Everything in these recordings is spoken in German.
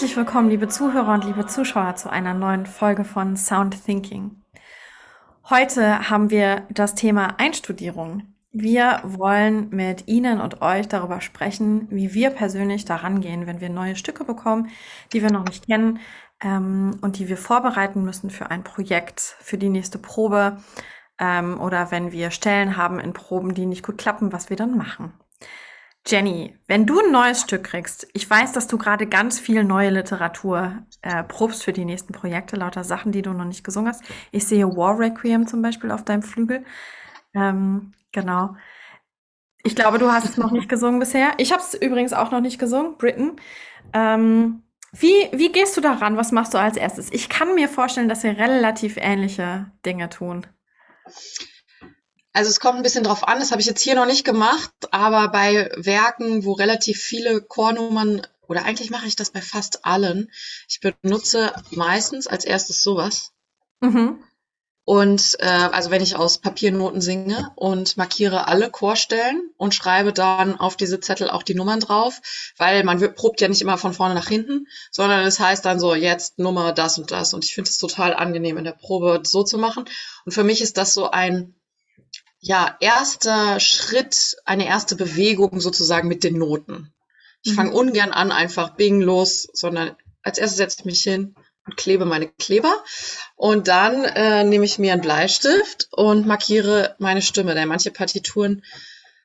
Herzlich willkommen, liebe Zuhörer und liebe Zuschauer, zu einer neuen Folge von Sound Thinking. Heute haben wir das Thema Einstudierung. Wir wollen mit Ihnen und euch darüber sprechen, wie wir persönlich daran gehen, wenn wir neue Stücke bekommen, die wir noch nicht kennen ähm, und die wir vorbereiten müssen für ein Projekt, für die nächste Probe ähm, oder wenn wir Stellen haben in Proben, die nicht gut klappen, was wir dann machen. Jenny, wenn du ein neues Stück kriegst, ich weiß, dass du gerade ganz viel neue Literatur äh, probst für die nächsten Projekte, lauter Sachen, die du noch nicht gesungen hast. Ich sehe War Requiem zum Beispiel auf deinem Flügel. Ähm, genau. Ich glaube, du hast es noch nicht gesungen bisher. Ich habe es übrigens auch noch nicht gesungen, Britain. Ähm, wie, wie gehst du daran? Was machst du als erstes? Ich kann mir vorstellen, dass wir relativ ähnliche Dinge tun. Also es kommt ein bisschen drauf an, das habe ich jetzt hier noch nicht gemacht, aber bei Werken, wo relativ viele Chornummern, oder eigentlich mache ich das bei fast allen, ich benutze meistens als erstes sowas. Mhm. Und äh, also wenn ich aus Papiernoten singe und markiere alle Chorstellen und schreibe dann auf diese Zettel auch die Nummern drauf, weil man probt ja nicht immer von vorne nach hinten, sondern es heißt dann so, jetzt Nummer das und das. Und ich finde es total angenehm in der Probe so zu machen. Und für mich ist das so ein ja, erster Schritt, eine erste Bewegung sozusagen mit den Noten. Ich mhm. fange ungern an, einfach bing los, sondern als erstes setze ich mich hin und klebe meine Kleber. Und dann äh, nehme ich mir einen Bleistift und markiere meine Stimme. Denn manche Partituren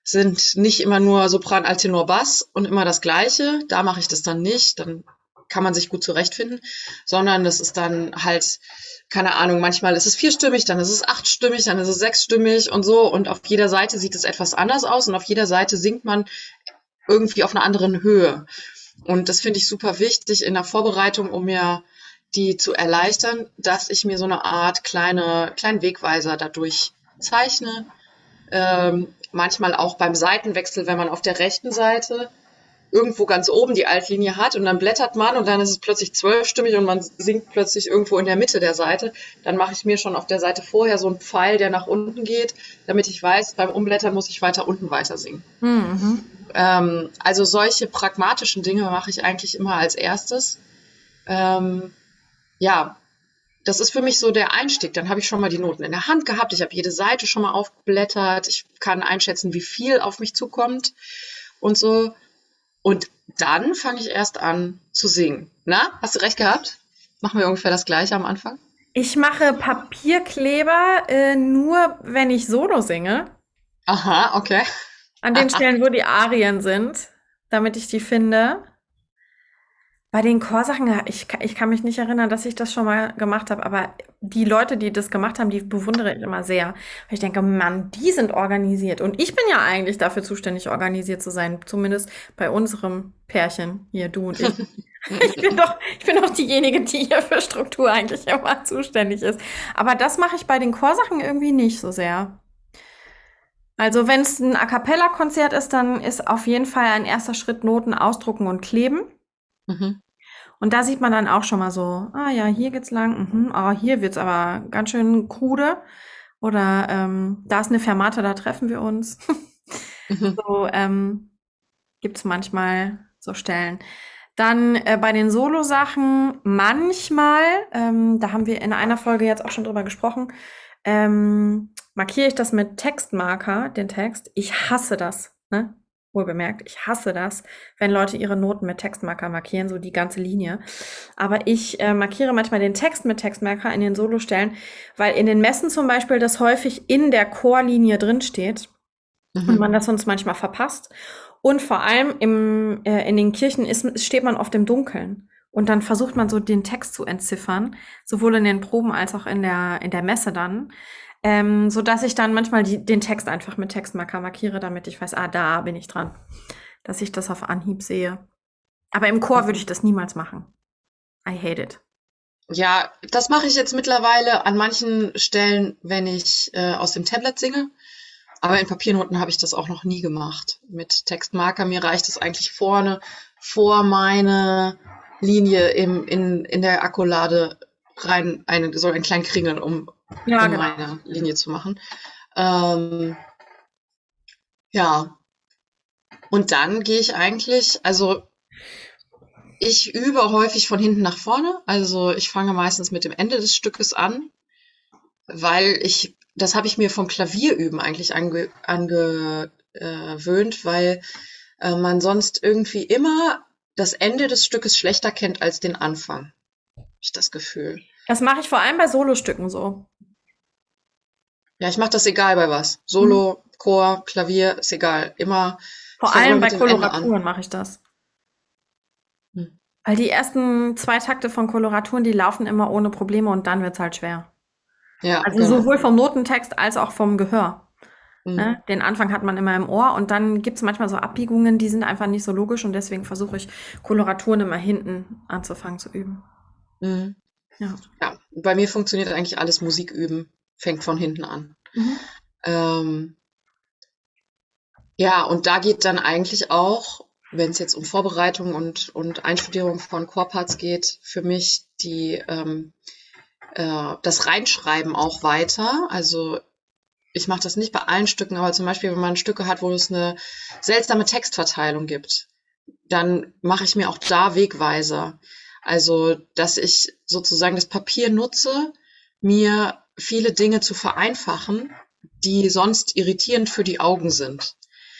sind nicht immer nur Sopran, Altenor, Bass und immer das Gleiche. Da mache ich das dann nicht. Dann kann man sich gut zurechtfinden, sondern das ist dann halt keine Ahnung, manchmal ist es vierstimmig, dann ist es achtstimmig, dann ist es sechsstimmig und so. Und auf jeder Seite sieht es etwas anders aus und auf jeder Seite singt man irgendwie auf einer anderen Höhe. Und das finde ich super wichtig in der Vorbereitung, um mir die zu erleichtern, dass ich mir so eine Art kleine, kleinen Wegweiser dadurch zeichne. Ähm, manchmal auch beim Seitenwechsel, wenn man auf der rechten Seite irgendwo ganz oben die Altlinie hat und dann blättert man und dann ist es plötzlich zwölfstimmig und man singt plötzlich irgendwo in der Mitte der Seite, dann mache ich mir schon auf der Seite vorher so einen Pfeil, der nach unten geht, damit ich weiß, beim Umblättern muss ich weiter unten weiter singen. Mhm. Ähm, also solche pragmatischen Dinge mache ich eigentlich immer als erstes. Ähm, ja, das ist für mich so der Einstieg. Dann habe ich schon mal die Noten in der Hand gehabt. Ich habe jede Seite schon mal aufgeblättert. Ich kann einschätzen, wie viel auf mich zukommt und so. Und dann fange ich erst an zu singen. Na, hast du recht gehabt? Machen wir ungefähr das gleiche am Anfang? Ich mache Papierkleber äh, nur, wenn ich Solo singe. Aha, okay. An den Stellen, wo die Arien sind, damit ich die finde. Bei den Chorsachen, ich, ich kann mich nicht erinnern, dass ich das schon mal gemacht habe, aber die Leute, die das gemacht haben, die bewundere ich immer sehr. Weil ich denke, Mann, die sind organisiert. Und ich bin ja eigentlich dafür zuständig, organisiert zu sein. Zumindest bei unserem Pärchen, hier, du und ich. ich, bin doch, ich bin doch diejenige, die hier für Struktur eigentlich immer zuständig ist. Aber das mache ich bei den Chorsachen irgendwie nicht so sehr. Also wenn es ein A cappella-Konzert ist, dann ist auf jeden Fall ein erster Schritt Noten ausdrucken und kleben. Mhm. Und da sieht man dann auch schon mal so, ah ja, hier geht's lang, mhm, oh, hier wird's aber ganz schön krude. Oder ähm, da ist eine Fermata, da treffen wir uns. mhm. So ähm, gibt's manchmal so Stellen. Dann äh, bei den Solo-Sachen manchmal, ähm, da haben wir in einer Folge jetzt auch schon drüber gesprochen, ähm, markiere ich das mit Textmarker, den Text. Ich hasse das. Ne? Wohlbemerkt. Ich hasse das, wenn Leute ihre Noten mit Textmarker markieren, so die ganze Linie. Aber ich äh, markiere manchmal den Text mit Textmarker in den Solostellen, weil in den Messen zum Beispiel das häufig in der Chorlinie drinsteht mhm. und man das sonst manchmal verpasst. Und vor allem im, äh, in den Kirchen ist, steht man oft im Dunkeln. Und dann versucht man so den Text zu entziffern, sowohl in den Proben als auch in der, in der Messe dann. Ähm, so dass ich dann manchmal die, den Text einfach mit Textmarker markiere, damit ich weiß, ah, da bin ich dran. Dass ich das auf Anhieb sehe. Aber im Chor würde ich das niemals machen. I hate it. Ja, das mache ich jetzt mittlerweile an manchen Stellen, wenn ich äh, aus dem Tablet singe. Aber in Papiernoten habe ich das auch noch nie gemacht. Mit Textmarker, mir reicht es eigentlich vorne vor meine Linie im, in, in der Akkulade rein, eine, so einen kleinen Kringel, um, ja, um genau. meine Linie zu machen. Ähm, ja. Und dann gehe ich eigentlich, also ich übe häufig von hinten nach vorne. Also ich fange meistens mit dem Ende des Stückes an, weil ich, das habe ich mir vom Klavierüben eigentlich angewöhnt, ange, äh, weil äh, man sonst irgendwie immer das Ende des Stückes schlechter kennt als den Anfang. Hab ich das Gefühl. Das mache ich vor allem bei Solostücken so. Ja, ich mache das egal bei was. Solo, hm. Chor, Klavier, ist egal. Immer. Vor allem bei Koloraturen mache ich das. Hm. Weil die ersten zwei Takte von Koloraturen, die laufen immer ohne Probleme und dann wird's halt schwer. Ja, also genau. sowohl vom Notentext als auch vom Gehör. Mhm. Ne? Den Anfang hat man immer im Ohr und dann gibt es manchmal so Abbiegungen, die sind einfach nicht so logisch und deswegen versuche ich Koloraturen immer hinten anzufangen zu üben. Mhm. Ja. ja, bei mir funktioniert eigentlich alles Musik üben, fängt von hinten an. Mhm. Ähm, ja, und da geht dann eigentlich auch, wenn es jetzt um Vorbereitung und, und Einstudierung von Chorparts geht, für mich die ähm, äh, das Reinschreiben auch weiter. Also ich mache das nicht bei allen Stücken, aber zum Beispiel, wenn man Stücke hat, wo es eine seltsame Textverteilung gibt, dann mache ich mir auch da Wegweiser. Also, dass ich sozusagen das Papier nutze, mir viele Dinge zu vereinfachen, die sonst irritierend für die Augen sind.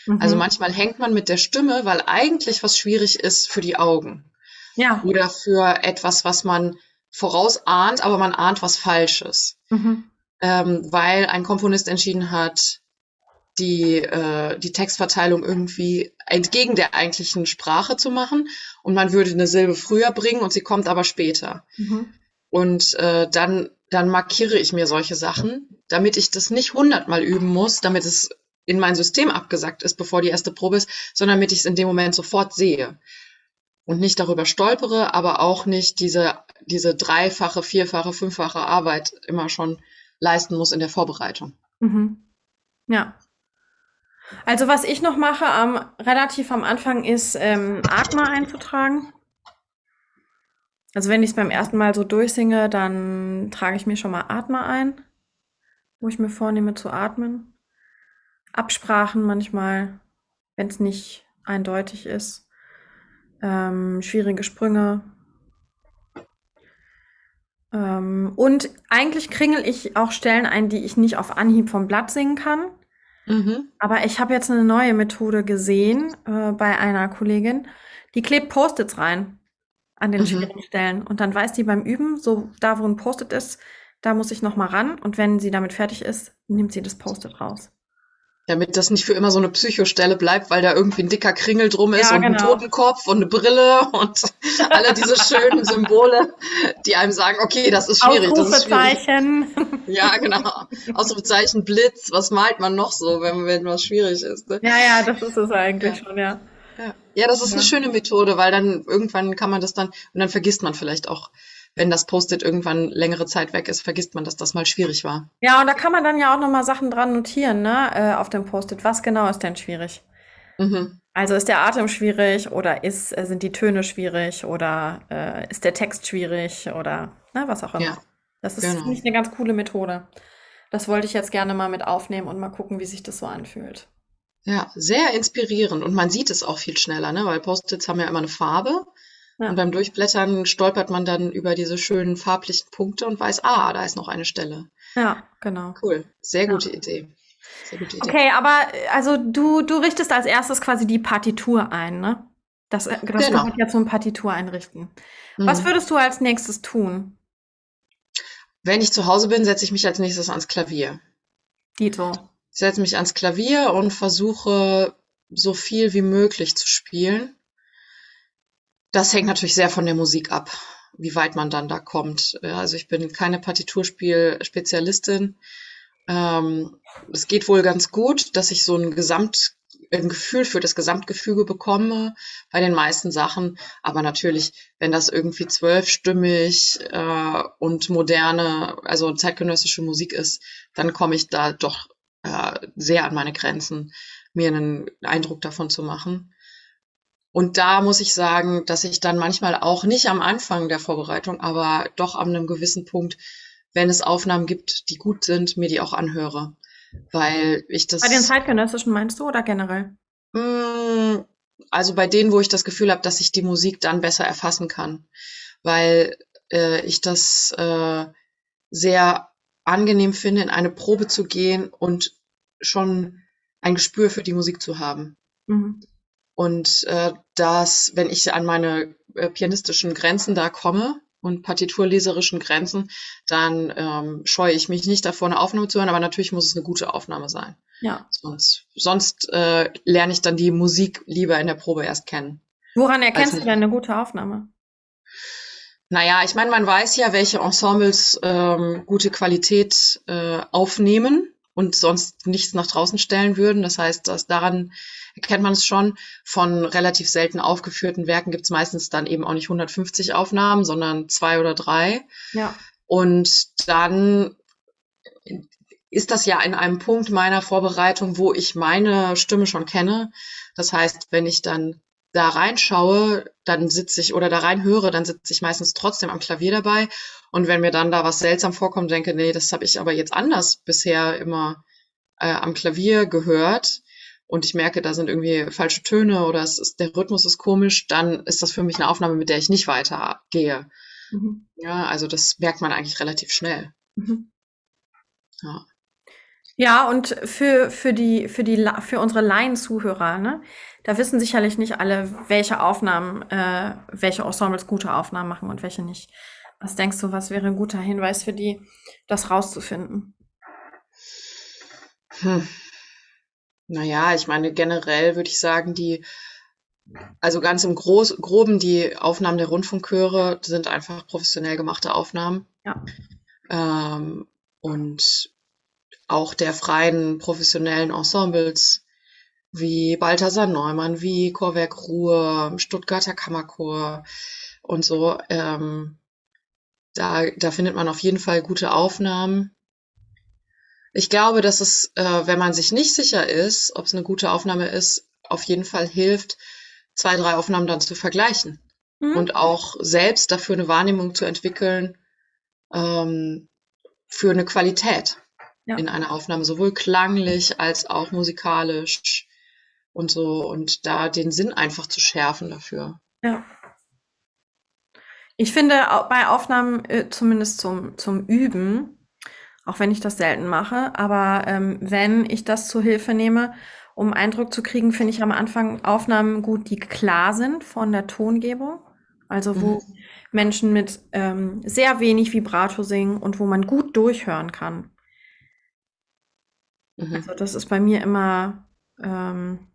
Mhm. Also manchmal hängt man mit der Stimme, weil eigentlich was schwierig ist für die Augen. Ja. Oder für etwas, was man vorausahnt, aber man ahnt was Falsches. Mhm ähm, weil ein Komponist entschieden hat, die, äh, die Textverteilung irgendwie entgegen der eigentlichen Sprache zu machen und man würde eine Silbe früher bringen und sie kommt aber später. Mhm. Und äh, dann, dann markiere ich mir solche Sachen, damit ich das nicht hundertmal üben muss, damit es in mein System abgesagt ist, bevor die erste Probe ist, sondern damit ich es in dem Moment sofort sehe und nicht darüber stolpere, aber auch nicht diese, diese dreifache, vierfache, fünffache Arbeit immer schon leisten muss in der Vorbereitung. Mhm. Ja. Also was ich noch mache, am, relativ am Anfang, ist ähm, Atma einzutragen. Also wenn ich es beim ersten Mal so durchsinge, dann trage ich mir schon mal Atma ein, wo ich mir vornehme zu atmen. Absprachen manchmal, wenn es nicht eindeutig ist. Ähm, schwierige Sprünge, ähm, und eigentlich kringel ich auch Stellen ein, die ich nicht auf Anhieb vom Blatt singen kann. Mhm. Aber ich habe jetzt eine neue Methode gesehen äh, bei einer Kollegin, die klebt Post-its rein an den mhm. schwierigen Stellen. Und dann weiß die beim Üben, so da, wo ein Post-it ist, da muss ich noch mal ran. Und wenn sie damit fertig ist, nimmt sie das Post-it raus. Damit das nicht für immer so eine Psychostelle bleibt, weil da irgendwie ein dicker Kringel drum ist ja, und genau. ein Totenkopf und eine Brille und alle diese schönen Symbole, die einem sagen, okay, das ist schwierig. Ausrufezeichen. Das ist schwierig. Ja, genau. Ausrufezeichen, Blitz, was malt man noch so, wenn, wenn was schwierig ist? Ne? Ja, ja, das ist es eigentlich ja. schon, ja. ja. Ja, das ist eine schöne Methode, weil dann irgendwann kann man das dann, und dann vergisst man vielleicht auch wenn das Post-it irgendwann längere Zeit weg ist, vergisst man, dass das mal schwierig war. Ja, und da kann man dann ja auch nochmal Sachen dran notieren, ne, äh, auf dem Post-it. Was genau ist denn schwierig? Mhm. Also ist der Atem schwierig oder ist, äh, sind die Töne schwierig oder äh, ist der Text schwierig oder ne, was auch immer. Ja, das ist, genau. finde ich, eine ganz coole Methode. Das wollte ich jetzt gerne mal mit aufnehmen und mal gucken, wie sich das so anfühlt. Ja, sehr inspirierend und man sieht es auch viel schneller, ne? weil Post-its haben ja immer eine Farbe ja. Und beim Durchblättern stolpert man dann über diese schönen farblichen Punkte und weiß, ah, da ist noch eine Stelle. Ja, genau. Cool. Sehr gute ja. Idee. Sehr gute Idee. Okay, aber also du, du richtest als erstes quasi die Partitur ein, ne? Das, das genau. gehört ja zum Partitur einrichten. Mhm. Was würdest du als nächstes tun? Wenn ich zu Hause bin, setze ich mich als nächstes ans Klavier. Dito. Ich setze mich ans Klavier und versuche so viel wie möglich zu spielen. Das hängt natürlich sehr von der Musik ab, wie weit man dann da kommt. Also ich bin keine Partiturspiel-Spezialistin. Ähm, es geht wohl ganz gut, dass ich so ein Gesamt ein Gefühl für das Gesamtgefüge bekomme bei den meisten Sachen. Aber natürlich, wenn das irgendwie zwölfstimmig äh, und moderne, also zeitgenössische Musik ist, dann komme ich da doch äh, sehr an meine Grenzen, mir einen Eindruck davon zu machen. Und da muss ich sagen, dass ich dann manchmal auch nicht am Anfang der Vorbereitung, aber doch an einem gewissen Punkt, wenn es Aufnahmen gibt, die gut sind, mir die auch anhöre weil ich das. Bei den zeitgenössischen meinst du oder generell? Mm, also bei denen, wo ich das Gefühl habe, dass ich die Musik dann besser erfassen kann, weil äh, ich das äh, sehr angenehm finde, in eine Probe zu gehen und schon ein Gespür für die Musik zu haben. Mhm. Und äh, dass, wenn ich an meine äh, pianistischen Grenzen da komme, und partiturleserischen Grenzen, dann ähm, scheue ich mich nicht davor, eine Aufnahme zu hören, aber natürlich muss es eine gute Aufnahme sein. Ja. Sonst, sonst äh, lerne ich dann die Musik lieber in der Probe erst kennen. Woran erkennst also, du denn eine gute Aufnahme? Naja, ich meine, man weiß ja, welche Ensembles ähm, gute Qualität äh, aufnehmen und sonst nichts nach draußen stellen würden. Das heißt, dass daran erkennt man es schon. Von relativ selten aufgeführten Werken gibt es meistens dann eben auch nicht 150 Aufnahmen, sondern zwei oder drei. Ja. Und dann ist das ja in einem Punkt meiner Vorbereitung, wo ich meine Stimme schon kenne. Das heißt, wenn ich dann da reinschaue, dann sitze ich oder da reinhöre, dann sitze ich meistens trotzdem am Klavier dabei. Und wenn mir dann da was seltsam vorkommt, denke, nee, das habe ich aber jetzt anders bisher immer äh, am Klavier gehört, und ich merke, da sind irgendwie falsche Töne oder es ist, der Rhythmus ist komisch, dann ist das für mich eine Aufnahme, mit der ich nicht weitergehe. Mhm. Ja, also das merkt man eigentlich relativ schnell. Mhm. Ja. Ja, und für, für die, für die, für unsere Laien-Zuhörer, ne, da wissen sicherlich nicht alle, welche Aufnahmen, äh, welche Ensembles gute Aufnahmen machen und welche nicht. Was denkst du, was wäre ein guter Hinweis für die, das rauszufinden? Hm. Naja, ich meine, generell würde ich sagen, die, also ganz im Groß, Groben, die Aufnahmen der Rundfunkchöre sind einfach professionell gemachte Aufnahmen. Ja. Ähm, und auch der freien professionellen Ensembles wie Balthasar Neumann, wie Chorwerk Ruhr, Stuttgarter Kammerchor und so. Ähm, da, da findet man auf jeden Fall gute Aufnahmen. Ich glaube, dass es, äh, wenn man sich nicht sicher ist, ob es eine gute Aufnahme ist, auf jeden Fall hilft, zwei, drei Aufnahmen dann zu vergleichen mhm. und auch selbst dafür eine Wahrnehmung zu entwickeln ähm, für eine Qualität ja. in einer Aufnahme, sowohl klanglich als auch musikalisch und so und da den Sinn einfach zu schärfen dafür. Ja. Ich finde bei Aufnahmen, äh, zumindest zum, zum Üben, auch wenn ich das selten mache. Aber ähm, wenn ich das zur Hilfe nehme, um Eindruck zu kriegen, finde ich am Anfang Aufnahmen gut, die klar sind von der Tongebung. Also wo mhm. Menschen mit ähm, sehr wenig Vibrato singen und wo man gut durchhören kann. Mhm. Also das ist bei mir immer ähm,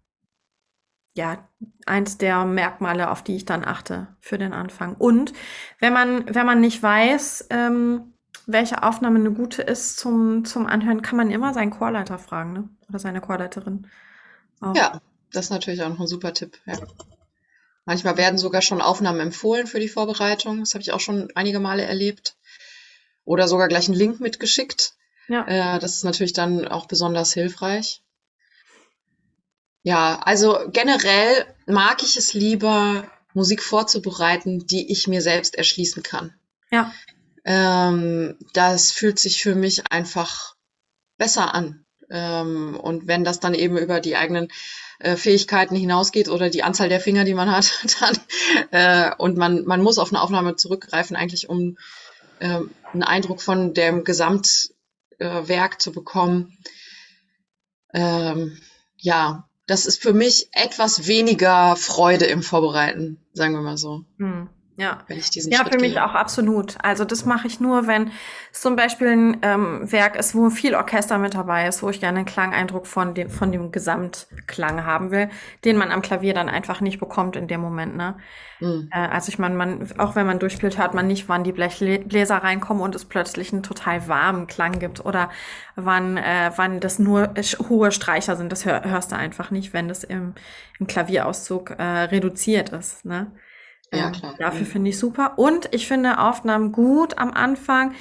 ja eins der Merkmale, auf die ich dann achte für den Anfang. Und wenn man wenn man nicht weiß, ähm, welche Aufnahme eine gute ist zum, zum Anhören, kann man immer seinen Chorleiter fragen, ne? Oder seine Chorleiterin. Auch. Ja, das ist natürlich auch noch ein super Tipp. Ja. Manchmal werden sogar schon Aufnahmen empfohlen für die Vorbereitung. Das habe ich auch schon einige Male erlebt. Oder sogar gleich einen Link mitgeschickt. Ja. Äh, das ist natürlich dann auch besonders hilfreich. Ja, also generell mag ich es lieber, Musik vorzubereiten, die ich mir selbst erschließen kann. Ja. Ähm, das fühlt sich für mich einfach besser an. Ähm, und wenn das dann eben über die eigenen äh, Fähigkeiten hinausgeht oder die Anzahl der Finger, die man hat, dann äh, und man, man muss auf eine Aufnahme zurückgreifen, eigentlich um äh, einen Eindruck von dem Gesamtwerk äh, zu bekommen, ähm, ja, das ist für mich etwas weniger Freude im Vorbereiten, sagen wir mal so. Hm. Ja, wenn ich diesen ja, Schritt für mich gehe. auch absolut. Also das mache ich nur, wenn es zum Beispiel ein ähm, Werk ist, wo viel Orchester mit dabei ist, wo ich gerne einen Klangeindruck von dem, von dem Gesamtklang haben will, den man am Klavier dann einfach nicht bekommt in dem Moment. Ne? Mhm. Äh, also ich meine, man, auch wenn man durchspielt, hört man nicht, wann die Blechbläser reinkommen und es plötzlich einen total warmen Klang gibt oder wann, äh, wann das nur hohe Streicher sind. Das hör, hörst du einfach nicht, wenn das im, im Klavierauszug äh, reduziert ist. Ne? Ja, klar. dafür finde ich super. Und ich finde Aufnahmen gut am Anfang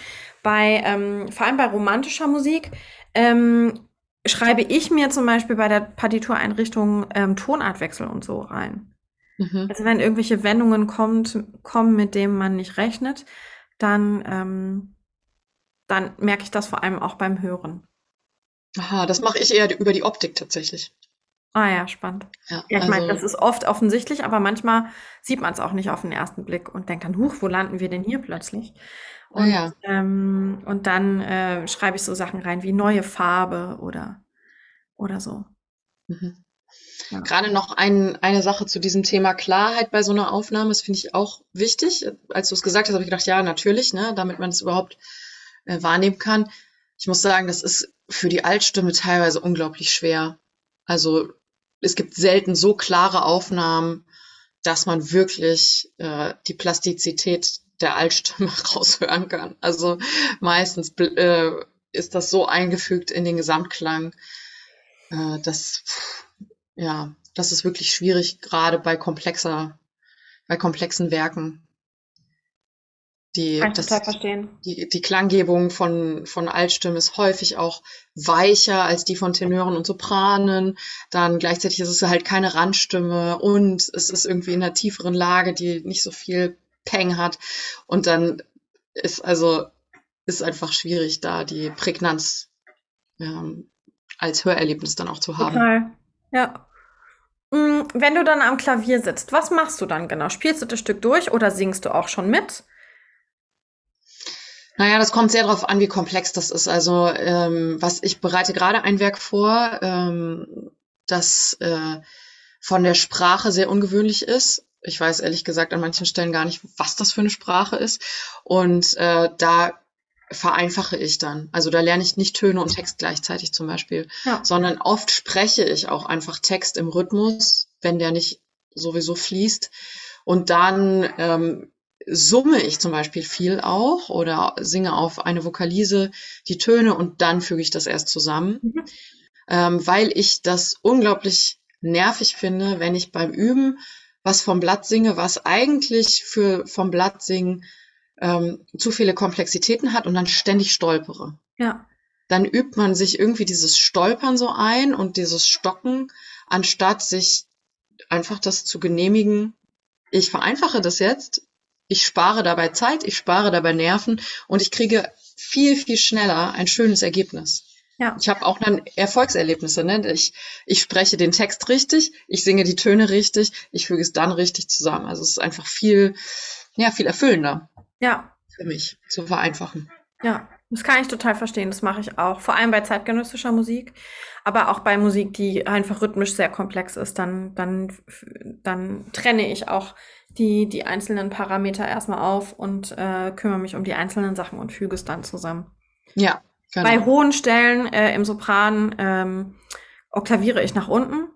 bei, ähm, vor allem bei romantischer Musik, ähm, schreibe ich mir zum Beispiel bei der Partitureinrichtung ähm, Tonartwechsel und so rein. Mhm. Also wenn irgendwelche Wendungen kommt, kommen, mit denen man nicht rechnet, dann, ähm, dann merke ich das vor allem auch beim Hören. Aha, das mache ich eher über die Optik tatsächlich. Ah ja, spannend. Ja, Ja, ich meine, das also, ist oft offensichtlich, aber manchmal sieht man es auch nicht auf den ersten Blick und denkt dann, huch, wo landen wir denn hier plötzlich? oh Und, ja. ähm, und dann äh, schreibe ich so Sachen rein wie neue Farbe oder, oder so. Mhm. Ja. Gerade noch ein, eine Sache zu diesem Thema Klarheit bei so einer Aufnahme, das finde ich auch wichtig. Als du es gesagt hast, habe ich gedacht, ja, natürlich, ne, damit man es überhaupt äh, wahrnehmen kann. Ich muss sagen, das ist für die Altstimme teilweise unglaublich schwer. Also es gibt selten so klare Aufnahmen, dass man wirklich äh, die Plastizität der Altstimme raushören kann. Also meistens äh, ist das so eingefügt in den Gesamtklang, äh, dass ja, das ist wirklich schwierig, gerade bei komplexer, bei komplexen Werken. Die, Kann das, total verstehen. die, die Klanggebung von, von Altstimmen ist häufig auch weicher als die von Tenören und Sopranen. Dann gleichzeitig ist es halt keine Randstimme und es ist irgendwie in einer tieferen Lage, die nicht so viel Peng hat. Und dann ist also, ist einfach schwierig, da die Prägnanz ähm, als Hörerlebnis dann auch zu haben. Total. Ja. Mm, Wenn du dann am Klavier sitzt, was machst du dann genau? Spielst du das Stück durch oder singst du auch schon mit? Naja, das kommt sehr darauf an, wie komplex das ist. Also, ähm, was ich bereite gerade ein Werk vor, ähm, das äh, von der Sprache sehr ungewöhnlich ist. Ich weiß ehrlich gesagt an manchen Stellen gar nicht, was das für eine Sprache ist. Und äh, da vereinfache ich dann. Also da lerne ich nicht Töne und Text gleichzeitig zum Beispiel, Ja. sondern oft spreche ich auch einfach Text im Rhythmus, wenn der nicht sowieso fließt. Und dann ähm, summe ich zum Beispiel viel auch oder singe auf eine Vokalise die Töne und dann füge ich das erst zusammen, Mhm. ähm, weil ich das unglaublich nervig finde, wenn ich beim Üben was vom Blatt singe, was eigentlich für vom Blatt singen ähm, zu viele Komplexitäten hat und dann ständig stolpere. Ja. Dann übt man sich irgendwie dieses Stolpern so ein und dieses Stocken, anstatt sich einfach das zu genehmigen. Ich vereinfache das jetzt. Ich spare dabei Zeit, ich spare dabei Nerven und ich kriege viel, viel schneller ein schönes Ergebnis. Ja. Ich habe auch dann Erfolgserlebnisse. Ne? Ich, ich spreche den Text richtig, ich singe die Töne richtig, ich füge es dann richtig zusammen. Also es ist einfach viel, ja, viel erfüllender Ja. für mich zu vereinfachen. Ja, das kann ich total verstehen. Das mache ich auch. Vor allem bei zeitgenössischer Musik, aber auch bei Musik, die einfach rhythmisch sehr komplex ist. Dann, dann, dann trenne ich auch die, die einzelnen Parameter erstmal auf und äh, kümmere mich um die einzelnen Sachen und füge es dann zusammen. Ja, genau. Bei hohen Stellen äh, im Sopran ähm, oktaviere ich nach unten.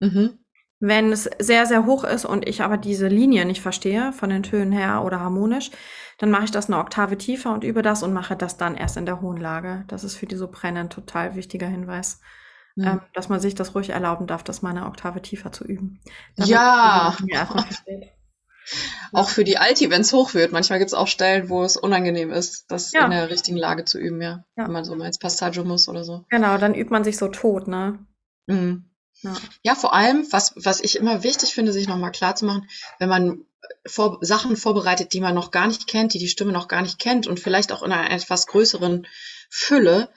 Mhm. Wenn es sehr, sehr hoch ist und ich aber diese Linie nicht verstehe, von den Tönen her oder harmonisch, dann mache ich das eine Oktave tiefer und übe das und mache das dann erst in der hohen Lage. Das ist für die Soprane ein total wichtiger Hinweis, Mhm. ähm, dass man sich das ruhig erlauben darf, das mal eine Oktave tiefer zu üben. Ja. Auch für die Alti, wenn es hoch wird. Manchmal gibt es auch Stellen, wo es unangenehm ist, das Ja. in der richtigen Lage zu üben, ja. Ja. Wenn man so mal ins Passaggio muss oder so. Genau, dann übt man sich so tot, ne? Mhm. Ja. Ja, vor allem, was, was ich immer wichtig finde, sich nochmal klar zu machen, wenn man vor, Sachen vorbereitet, die man noch gar nicht kennt, die die Stimme noch gar nicht kennt und vielleicht auch in einer etwas größeren Fülle,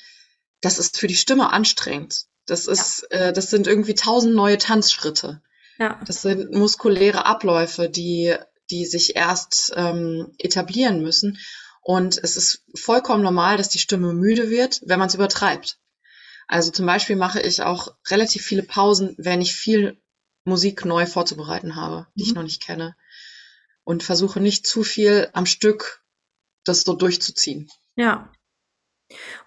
das ist für die Stimme anstrengend. Das ist, äh, das sind irgendwie tausend neue Tanzschritte. Ja. Das sind muskuläre Abläufe, die, die sich erst ähm, etablieren müssen. Und es ist vollkommen normal, dass die Stimme müde wird, wenn man es übertreibt. Also zum Beispiel mache ich auch relativ viele Pausen, wenn ich viel Musik neu vorzubereiten habe, die ich Mhm. noch nicht kenne. Und versuche nicht zu viel am Stück das so durchzuziehen. Ja.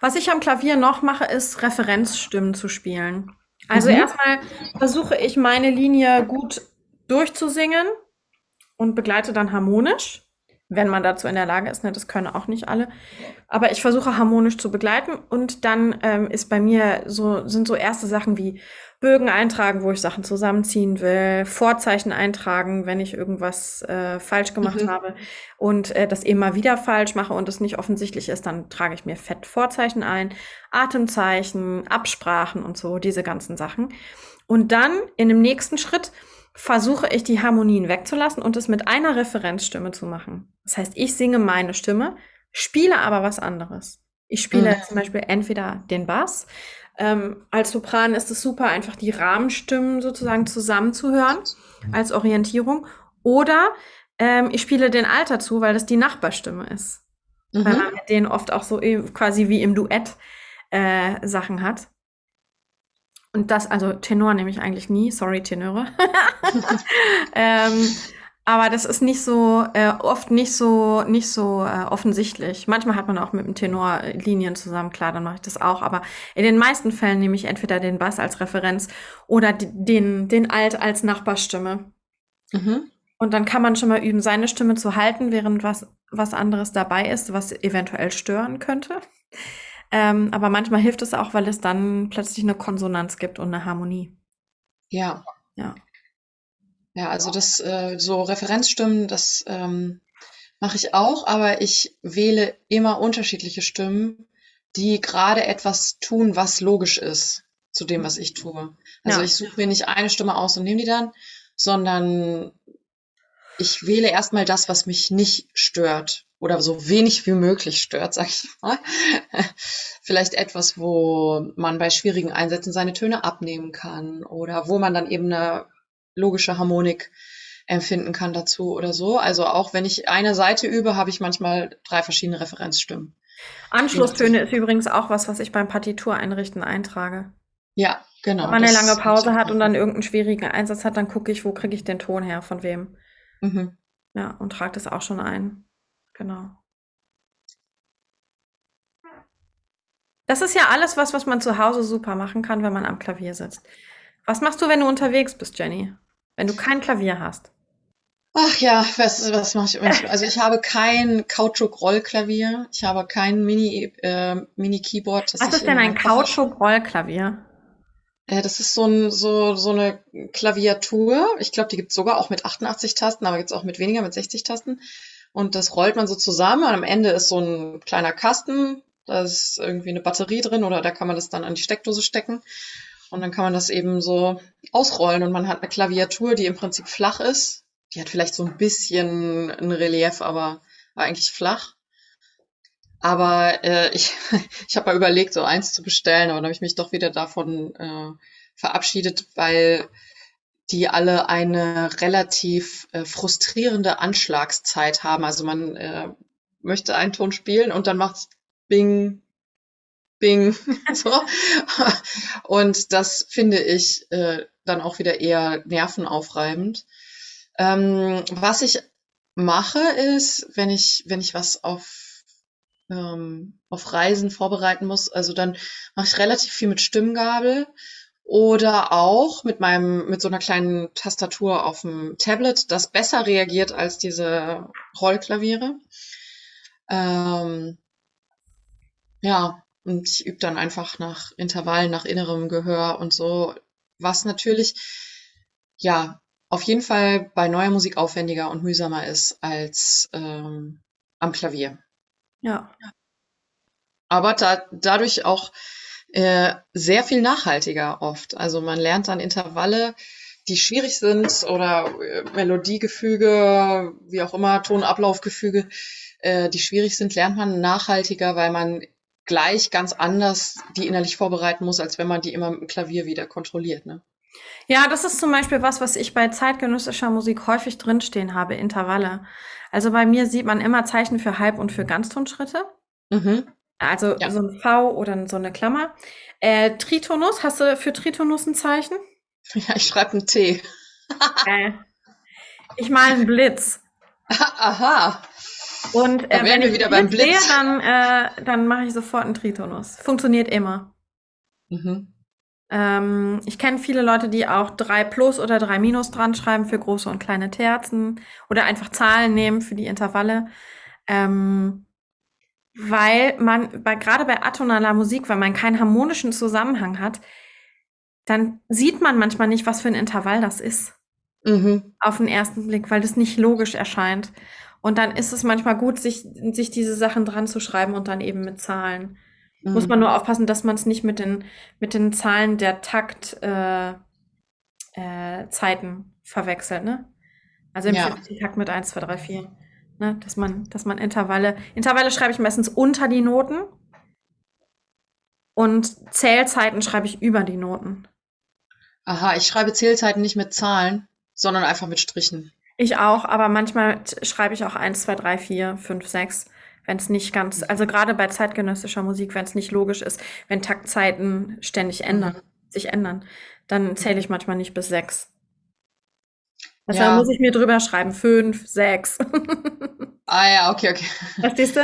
Was ich am Klavier noch mache, ist Referenzstimmen zu spielen. Also Mhm. erstmal versuche ich meine Linie gut durchzusingen und begleite dann harmonisch, wenn man dazu in der Lage ist. Ne, das können auch nicht alle. Aber ich versuche harmonisch zu begleiten und dann ähm, ist bei mir so, sind so erste Sachen wie Bögen eintragen, wo ich Sachen zusammenziehen will, Vorzeichen eintragen, wenn ich irgendwas äh, falsch gemacht Mhm. habe und äh, das immer wieder falsch mache und es nicht offensichtlich ist, dann trage ich mir fett Vorzeichen ein, Atemzeichen, Absprachen und so, diese ganzen Sachen. Und dann in dem nächsten Schritt versuche ich die Harmonien wegzulassen und es mit einer Referenzstimme zu machen. Das heißt, ich singe meine Stimme, spiele aber was anderes. Ich spiele Mhm. zum Beispiel entweder den Bass. Ähm, als Sopran ist es super, einfach die Rahmenstimmen sozusagen zusammenzuhören als Orientierung. Oder ähm, ich spiele den Alt dazu, weil das die Nachbarstimme ist. Weil Mhm. man mit denen oft auch so e- quasi wie im Duett äh, Sachen hat. Und das, also Tenor nehme ich eigentlich nie, sorry Tenöre. ähm, aber das ist nicht so, äh, oft nicht so, nicht so äh, offensichtlich. Manchmal hat man auch mit dem Tenor äh, Linien zusammen, klar, dann mache ich das auch. Aber in den meisten Fällen nehme ich entweder den Bass als Referenz oder den, den Alt als Nachbarstimme. Mhm. Und dann kann man schon mal üben, seine Stimme zu halten, während was, was anderes dabei ist, was eventuell stören könnte. Ähm, aber manchmal hilft es auch, weil es dann plötzlich eine Konsonanz gibt und eine Harmonie. Ja. Ja. Ja, also das, äh, so Referenzstimmen, das ähm, mache ich auch, aber ich wähle immer unterschiedliche Stimmen, die gerade etwas tun, was logisch ist zu dem, was ich tue. Also Ja. ich suche mir nicht eine Stimme aus und nehme die dann, sondern ich wähle erstmal das, was mich nicht stört oder so wenig wie möglich stört, sag ich mal. Vielleicht etwas, wo man bei schwierigen Einsätzen seine Töne abnehmen kann oder wo man dann eben eine logische Harmonik empfinden kann dazu oder so. Also auch wenn ich eine Seite übe, habe ich manchmal drei verschiedene Referenzstimmen. Anschlusstöne ist übrigens auch was, was ich beim Partitur einrichten eintrage. Ja, genau. Wenn man eine lange Pause hat und dann irgendeinen schwierigen Einsatz hat, dann gucke ich, wo kriege ich den Ton her, von wem. Mhm. Ja, und trage das auch schon ein. Genau. Das ist ja alles was, was man zu Hause super machen kann, wenn man am Klavier sitzt. Was machst du, wenn du unterwegs bist, Jenny? Wenn du kein Klavier hast? Ach ja, was, was mache ich? Also ich habe kein Kautschuk-Rollklavier. Ich habe kein Mini, äh, Mini-Keyboard. das Was ich ist denn in ein Kautschuk-Rollklavier? Äh, das ist so, ein, so, so eine Klaviatur. Ich glaube, die gibt's sogar auch mit 88 Tasten, aber gibt's auch mit weniger, mit 60 Tasten. Und das rollt man so zusammen. Und am Ende ist so ein kleiner Kasten. Da ist irgendwie eine Batterie drin oder da kann man das dann an die Steckdose stecken. Und dann kann man das eben so ausrollen und man hat eine Klaviatur, die im Prinzip flach ist. Die hat vielleicht so ein bisschen ein Relief, aber war eigentlich flach. Aber äh, ich, ich habe mal überlegt, so eins zu bestellen, aber dann habe ich mich doch wieder davon äh, verabschiedet, weil die alle eine relativ äh, frustrierende Anschlagszeit haben. Also man äh, möchte einen Ton spielen und dann macht's Bing, Bing, so. Und das finde ich äh, dann auch wieder eher nervenaufreibend. Ähm, was ich mache ist, wenn ich, wenn ich was auf, ähm, auf Reisen vorbereiten muss, also dann mache ich relativ viel mit Stimmgabel oder auch mit meinem, mit so einer kleinen Tastatur auf dem Tablet, das besser reagiert als diese Rollklaviere. Ähm, ja, und ich übe dann einfach nach Intervallen, nach innerem Gehör und so, was natürlich, ja, auf jeden Fall bei neuer Musik aufwendiger und mühsamer ist als ähm, am Klavier. Ja. Aber da, dadurch auch äh, sehr viel nachhaltiger oft. Also man lernt dann Intervalle, die schwierig sind oder äh, Melodiegefüge, wie auch immer, Tonablaufgefüge, äh, die schwierig sind, lernt man nachhaltiger, weil man gleich ganz anders die innerlich vorbereiten muss, als wenn man die immer mit dem Klavier wieder kontrolliert. Ne? Ja, das ist zum Beispiel was, was ich bei zeitgenössischer Musik häufig drinstehen habe, Intervalle. Also bei mir sieht man immer Zeichen für Halb- und für Ganztonschritte. Mhm. Also Ja. so ein V oder so eine Klammer. Äh, Tritonus, hast du für Tritonus ein Zeichen? Ja, ich schreibe einen T. Äh, ich male einen Blitz. Aha. Und äh, wenn ich wieder beim Blitz. sehe, dann, äh, dann mache ich sofort einen Tritonus. Funktioniert immer. Mhm. Ähm, ich kenne viele Leute, die auch 3 plus oder 3 minus dran schreiben für große und kleine Terzen oder einfach Zahlen nehmen für die Intervalle. Ähm, weil man, bei, gerade bei atonaler Musik, weil man keinen harmonischen Zusammenhang hat, dann sieht man manchmal nicht, was für ein Intervall das ist Mhm. auf den ersten Blick, weil das nicht logisch erscheint. Und dann ist es manchmal gut, sich, sich diese Sachen dran zu schreiben und dann eben mit Zahlen. Muss Mhm. man nur aufpassen, dass man es nicht mit den, mit den Zahlen der Takt äh, äh, verwechselt, ne? Also im Ja. Takt mit 1, 2, 3, 4. Ne? Dass man, dass man Intervalle. Intervalle schreibe ich meistens unter die Noten. Und Zählzeiten schreibe ich über die Noten. Aha, ich schreibe Zählzeiten nicht mit Zahlen, sondern einfach mit Strichen. Ich auch, aber manchmal schreibe ich auch 1, 2, 3, 4, 5, 6, wenn es nicht ganz, also gerade bei zeitgenössischer Musik, wenn es nicht logisch ist, wenn Taktzeiten ständig ändern, sich ändern, dann zähle ich manchmal nicht bis 6. Also Ja. da muss ich mir drüber schreiben, 5, 6. Ah ja, okay, okay. Verstehst du?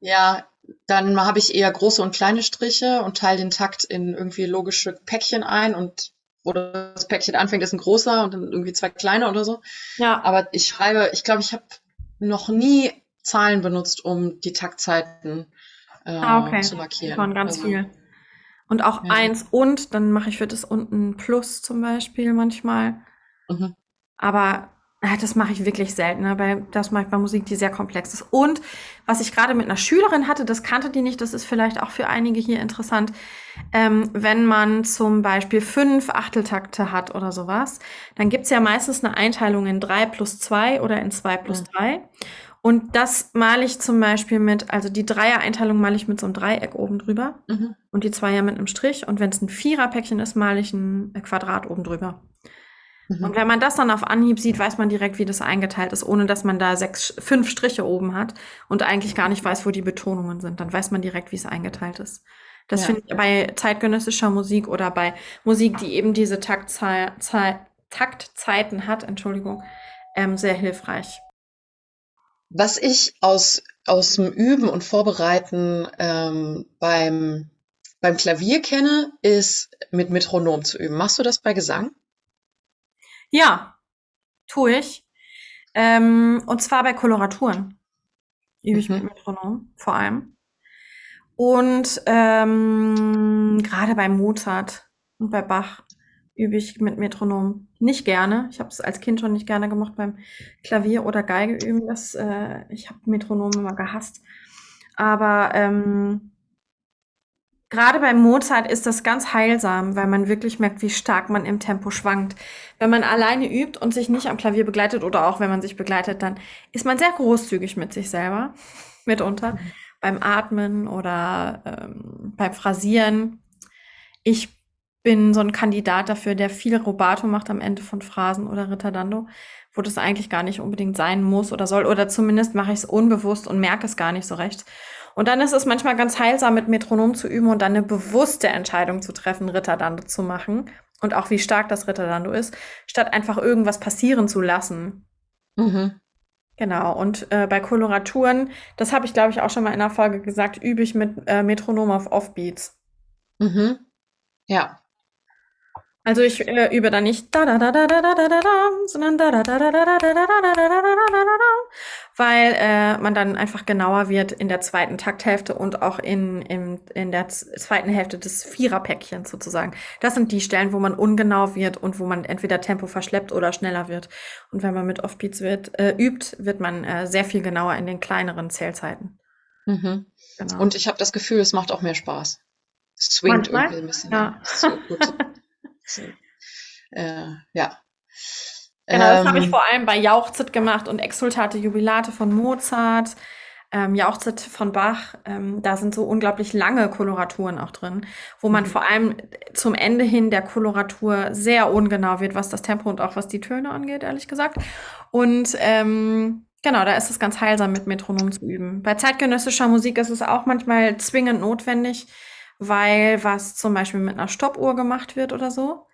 Ja, dann habe ich eher große und kleine Striche und teile den Takt in irgendwie logische Päckchen ein und wo das Päckchen anfängt, ist ein großer und dann irgendwie zwei kleine oder so. Ja, Aber ich schreibe, ich glaube, ich habe noch nie Zahlen benutzt, um die Taktzeiten äh, Ah, okay. zu markieren. von ganz Also, viel. Und auch Ja. eins und, dann mache ich für das unten Plus zum Beispiel manchmal. Mhm. Aber äh, das mache ich wirklich selten, ne? weil das mache ich bei Musik, die sehr komplex ist. Und was ich gerade mit einer Schülerin hatte, das kannte die nicht, das ist vielleicht auch für einige hier interessant, ähm, wenn man zum Beispiel fünf Achteltakte hat oder sowas, dann gibt's ja meistens eine Einteilung in drei plus zwei oder in zwei plus drei. Und das male ich zum Beispiel mit, also die Dreier-Einteilung male ich mit so einem Dreieck oben drüber Mhm. und die Zweier mit einem Strich. Und wenn es ein Vierer-Päckchen ist, male ich ein Quadrat oben drüber. Mhm. Und wenn man das dann auf Anhieb sieht, weiß man direkt, wie das eingeteilt ist, ohne dass man da sechs, fünf Striche oben hat und eigentlich gar nicht weiß, wo die Betonungen sind. Dann weiß man direkt, wie es eingeteilt ist. Das Ja. finde ich bei zeitgenössischer Musik oder bei Musik, die eben diese Taktzahl, Zahl, Taktzeiten hat, Entschuldigung, ähm, sehr hilfreich. Was ich aus, aus dem Üben und Vorbereiten ähm, beim, beim Klavier kenne, ist mit Metronom zu üben. Machst du das bei Gesang? Ja, tue ich. Ähm, und zwar bei Koloraturen. Übe ich Mhm. mit Metronom, vor allem. Und ähm, gerade bei Mozart und bei Bach übe ich mit Metronom nicht gerne. Ich habe es als Kind schon nicht gerne gemacht beim Klavier oder Geige üben. Das, äh, ich habe Metronom immer gehasst. Aber ähm, gerade bei Mozart ist das ganz heilsam, weil man wirklich merkt, wie stark man im Tempo schwankt. Wenn man alleine übt und sich nicht am Klavier begleitet oder auch wenn man sich begleitet, dann ist man sehr großzügig mit sich selber, mitunter, beim Atmen oder ähm, beim Phrasieren. Ich bin so ein Kandidat dafür, der viel Rubato macht am Ende von Phrasen oder Ritardando, wo das eigentlich gar nicht unbedingt sein muss oder soll. Oder zumindest mache ich es unbewusst und merke es gar nicht so recht. Und dann ist es manchmal ganz heilsam, mit Metronom zu üben und dann eine bewusste Entscheidung zu treffen, Ritterdando zu machen. Und auch wie stark das Ritterdando ist, statt einfach irgendwas passieren zu lassen. Mhm. Genau, und äh, bei Koloraturen, das habe ich glaube ich auch schon mal in einer Folge gesagt, übe ich mit äh, Metronom auf Offbeats. Mhm. Ja. Also ich äh, übe dann nicht da da da da da da da da da, sondern da da da da da da da da da da da da da da weil äh, man dann einfach genauer wird in der zweiten Takthälfte und auch in, in, in der zweiten Hälfte des Viererpäckchens sozusagen. Das sind die Stellen, wo man ungenau wird und wo man entweder Tempo verschleppt oder schneller wird. Und wenn man mit Offbeats wird, äh, übt, wird man äh, sehr viel genauer in den kleineren Zählzeiten. Mhm. Genau. Und ich habe das Gefühl, es macht auch mehr Spaß. Swingt Manchmal, irgendwie ein bisschen. ja. So gut. Äh, ja. Genau, das habe ich Ähm, vor allem bei Jauchzit gemacht und Exultate Jubilate von Mozart, ähm, Jauchzit von Bach. Ähm, da sind so unglaublich lange Koloraturen auch drin, wo man Mhm. vor allem zum Ende hin der Koloratur sehr ungenau wird, was das Tempo und auch was die Töne angeht, ehrlich gesagt. Und ähm, Genau, da ist es ganz heilsam, mit Metronom zu üben. Bei zeitgenössischer Musik ist es auch manchmal zwingend notwendig, weil was zum Beispiel mit einer Stoppuhr gemacht wird oder so.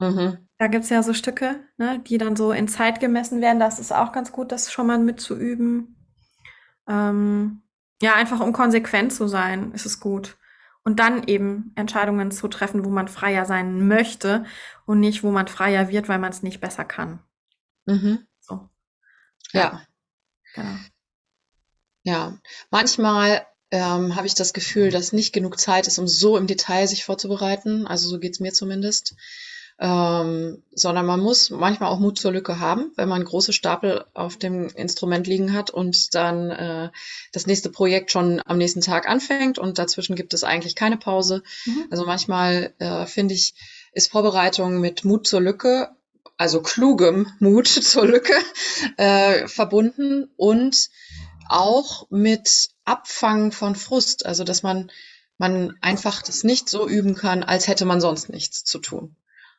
Mhm. Da gibt's ja so Stücke, ne, die dann so in Zeit gemessen werden. Das ist auch ganz gut, das schon mal mitzuüben. Ähm, ja, einfach um konsequent zu sein, ist es gut. Und dann eben Entscheidungen zu treffen, wo man freier sein möchte und nicht, wo man freier wird, weil man es nicht besser kann. Mhm. So. Ja. ja. Genau. Ja, manchmal ähm, habe ich das Gefühl, dass nicht genug Zeit ist, um so im Detail sich vorzubereiten. Also so geht's mir zumindest. Ähm, sondern man muss manchmal auch Mut zur Lücke haben, wenn man große Stapel auf dem Instrument liegen hat und dann äh, das nächste Projekt schon am nächsten Tag anfängt und dazwischen gibt es eigentlich keine Pause. Mhm. Also manchmal äh, finde ich, ist Vorbereitung mit Mut zur Lücke also klugem Mut zur Lücke äh, verbunden und auch mit Abfangen von Frust, also dass man man einfach das nicht so üben kann, als hätte man sonst nichts zu tun.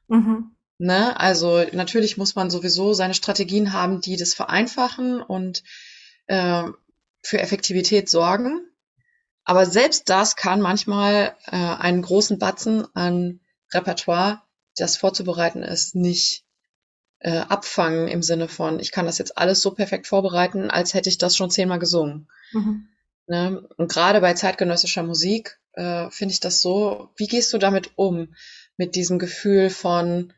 Mhm. Ne? Also natürlich muss man sowieso seine Strategien haben, die das vereinfachen und äh, für Effektivität sorgen. Aber selbst das kann manchmal äh, einen großen Batzen an Repertoire, das vorzubereiten ist, nicht äh, abfangen im Sinne von, ich kann das jetzt alles so perfekt vorbereiten, als hätte ich das schon zehnmal gesungen. Mhm. Ne? Und gerade bei zeitgenössischer Musik äh, finde ich das so, wie gehst du damit um? Mit diesem Gefühl von,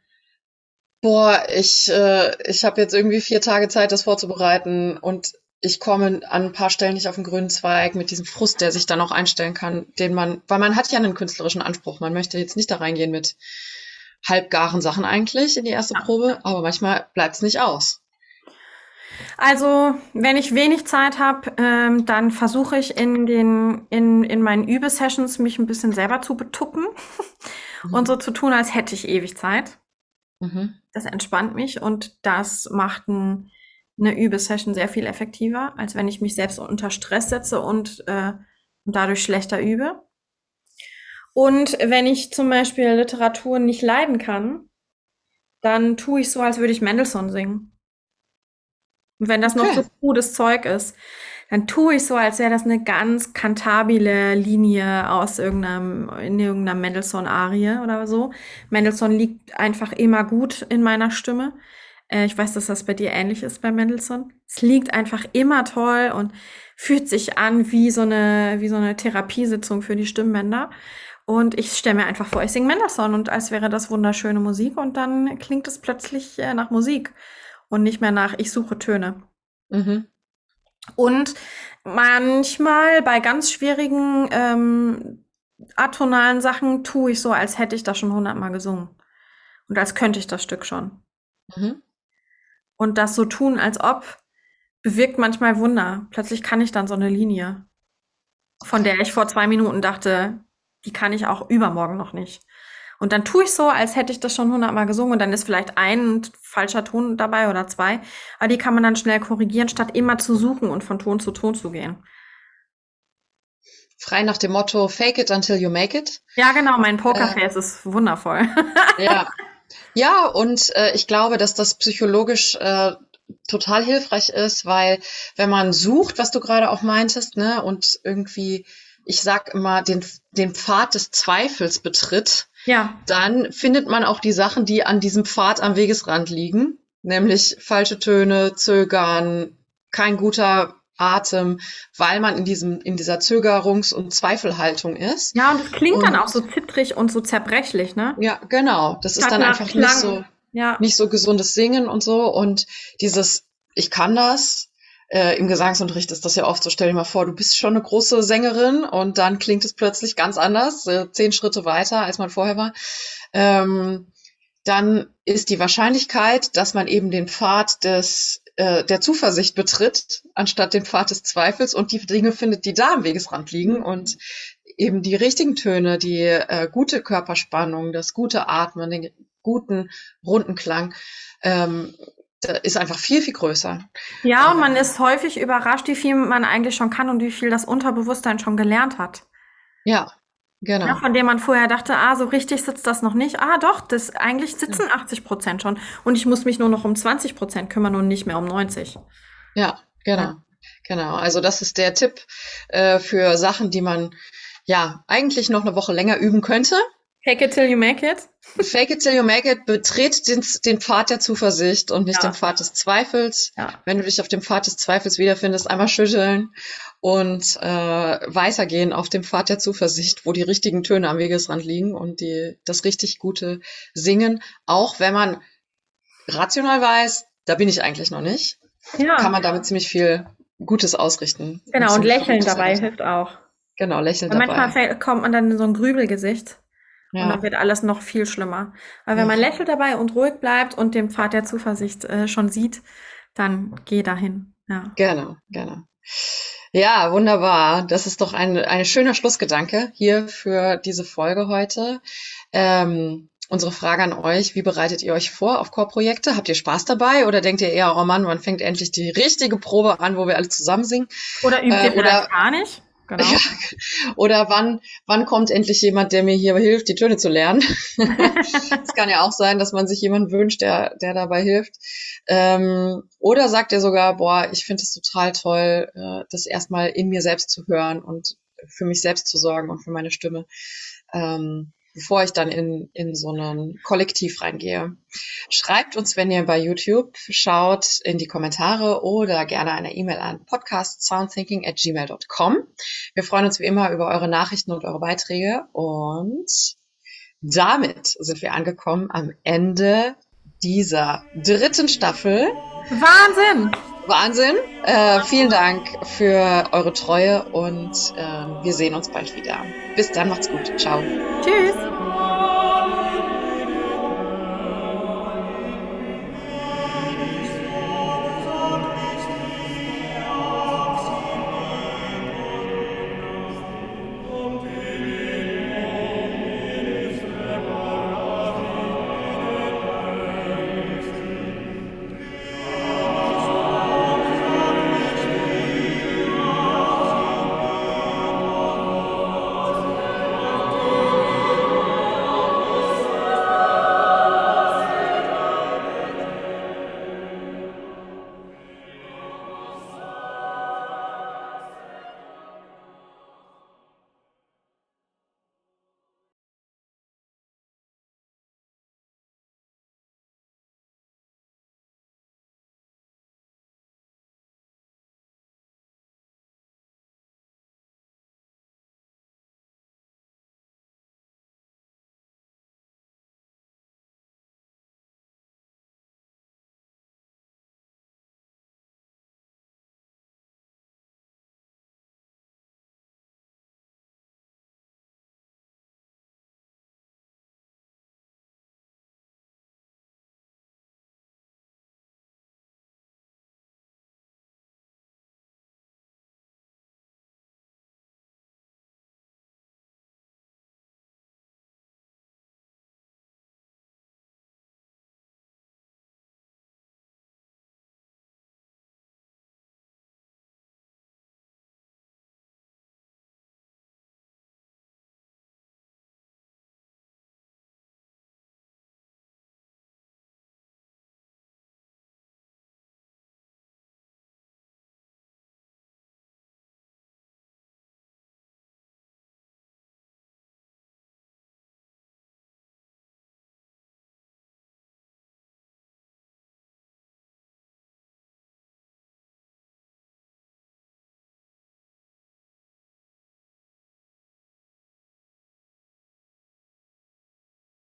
boah, ich, äh, ich habe jetzt irgendwie vier Tage Zeit, das vorzubereiten und ich komme an ein paar Stellen nicht auf den grünen Zweig mit diesem Frust, der sich dann auch einstellen kann, den man, weil man hat ja einen künstlerischen Anspruch. Man möchte jetzt nicht da reingehen mit, halbgaren Sachen eigentlich in die erste. Probe, aber manchmal bleibt es nicht aus. Also, wenn ich wenig Zeit habe, ähm, dann versuche ich in den in, in meinen Übesessions mich ein bisschen selber zu betuppen mhm. und so zu tun, als hätte ich ewig Zeit. Mhm. Das entspannt mich und das macht ein, eine Übesession sehr viel effektiver, als wenn ich mich selbst unter Stress setze und, äh, und dadurch schlechter übe. Und wenn ich zum Beispiel Literatur nicht leiden kann, dann tue ich so, als würde ich Mendelssohn singen. Und wenn das okay. noch so gutes Zeug ist, dann tue ich so, als wäre das eine ganz kantabile Linie aus irgendeinem, in irgendeiner Mendelssohn-Arie oder so. Mendelssohn liegt einfach immer gut in meiner Stimme. Äh, ich weiß, dass das bei dir ähnlich ist bei Mendelssohn. Es liegt einfach immer toll und fühlt sich an wie so eine, wie so eine Therapiesitzung für die Stimmbänder. Und ich stelle mir einfach vor, ich singe Mendelssohn und als wäre das wunderschöne Musik und dann klingt es plötzlich äh, nach Musik und nicht mehr nach ich suche Töne. Mhm. Und manchmal bei ganz schwierigen ähm, atonalen Sachen tue ich so, als hätte ich das schon hundertmal gesungen. Und als könnte ich das Stück schon. Mhm. Und das so tun, als ob, bewirkt manchmal Wunder. Plötzlich kann ich dann so eine Linie, von der ich vor zwei Minuten dachte, die kann ich auch übermorgen noch nicht. Und dann tue ich so, als hätte ich das schon hundertmal gesungen und dann ist vielleicht ein falscher Ton dabei oder zwei. Aber die kann man dann schnell korrigieren, statt immer zu suchen und von Ton zu Ton zu gehen. Frei nach dem Motto, fake it until you make it. Ja, genau, mein Pokerface äh, ist wundervoll. ja. Ja, und äh, ich glaube, dass das psychologisch äh, total hilfreich ist, weil wenn man sucht, was du gerade auch meintest, ne, und irgendwie ich sag immer, den, den Pfad des Zweifels betritt, ja. dann findet man auch die Sachen, die an diesem Pfad am Wegesrand liegen, nämlich falsche Töne, Zögern, kein guter Atem, weil man in diesem, in dieser Zögerungs- und Zweifelhaltung ist. Ja, und es klingt und, dann auch so zittrig und so zerbrechlich, ne? Ja, genau. Das ist dann einfach nicht so, ja. nicht so gesundes Singen und so. Und dieses, ich kann das, äh, im Gesangsunterricht ist das ja oft so, stell dir mal vor, du bist schon eine große Sängerin und dann klingt es plötzlich ganz anders, äh, zehn Schritte weiter, als man vorher war. Ähm, dann ist die Wahrscheinlichkeit, dass man eben den Pfad des äh, der Zuversicht betritt, anstatt den Pfad des Zweifels und die Dinge findet, die da am Wegesrand liegen und eben die richtigen Töne, die äh, gute Körperspannung, das gute Atmen, den guten runden Klang, ähm, ist einfach viel, viel größer. Ja, und man ist häufig überrascht, wie viel man eigentlich schon kann und wie viel das Unterbewusstsein schon gelernt hat. Ja, genau. Ja, von dem man vorher dachte, ah, so richtig sitzt das noch nicht. Ah, doch, das eigentlich sitzen ja. 80 Prozent schon. Und ich muss mich nur noch um 20 Prozent kümmern und nicht mehr um 90. Ja. Genau. Ja. Genau. Also das ist der Tipp äh, für Sachen, die man ja eigentlich noch eine Woche länger üben könnte. Fake it till you make it. Fake it till you make it. Betret den, den Pfad der Zuversicht und nicht ja. den Pfad des Zweifels. Ja. Wenn du dich auf dem Pfad des Zweifels wiederfindest, einmal schütteln und äh, weitergehen auf dem Pfad der Zuversicht, wo die richtigen Töne am Wegesrand liegen und die das richtig gute singen. Auch wenn man rational weiß, da bin ich eigentlich noch nicht, ja. kann man damit ziemlich viel Gutes ausrichten. Genau, und, und lächeln dabei hilft auch. Genau, lächeln dabei. Manchmal kommt man dann in so ein Grübelgesicht. Ja. Und dann wird alles noch viel schlimmer. Aber wenn man lächelt dabei und ruhig bleibt und den Pfad der Zuversicht äh, schon sieht, dann geh dahin. Ja. Genau, genau. Ja, wunderbar. Das ist doch ein, ein schöner Schlussgedanke hier für diese Folge heute. Ähm, unsere Frage an euch, wie bereitet ihr euch vor auf Chorprojekte? Habt ihr Spaß dabei oder denkt ihr eher, oh Mann, wann fängt endlich die richtige Probe an, wo wir alle zusammen singen? Oder übt ihr äh, oder, gar nicht? Genau. Ja. Oder wann, wann kommt endlich jemand, der mir hier hilft, die Töne zu lernen? Es kann ja auch sein, dass man sich jemanden wünscht, der, der dabei hilft. Ähm, oder sagt er sogar, boah, ich finde es total toll, äh, das erstmal in mir selbst zu hören und für mich selbst zu sorgen und für meine Stimme. Ähm, bevor ich dann in, in so einen Kollektiv reingehe. Schreibt uns, wenn ihr bei YouTube schaut, in die Kommentare oder gerne eine E-Mail an podcastsoundthinking at gmail.com. Wir freuen uns wie immer über eure Nachrichten und eure Beiträge und damit sind wir angekommen am Ende dieser dritten Staffel. Wahnsinn! Wahnsinn. Äh, vielen Dank für eure Treue und äh, wir sehen uns bald wieder. Bis dann, macht's gut. Ciao. Tschüss.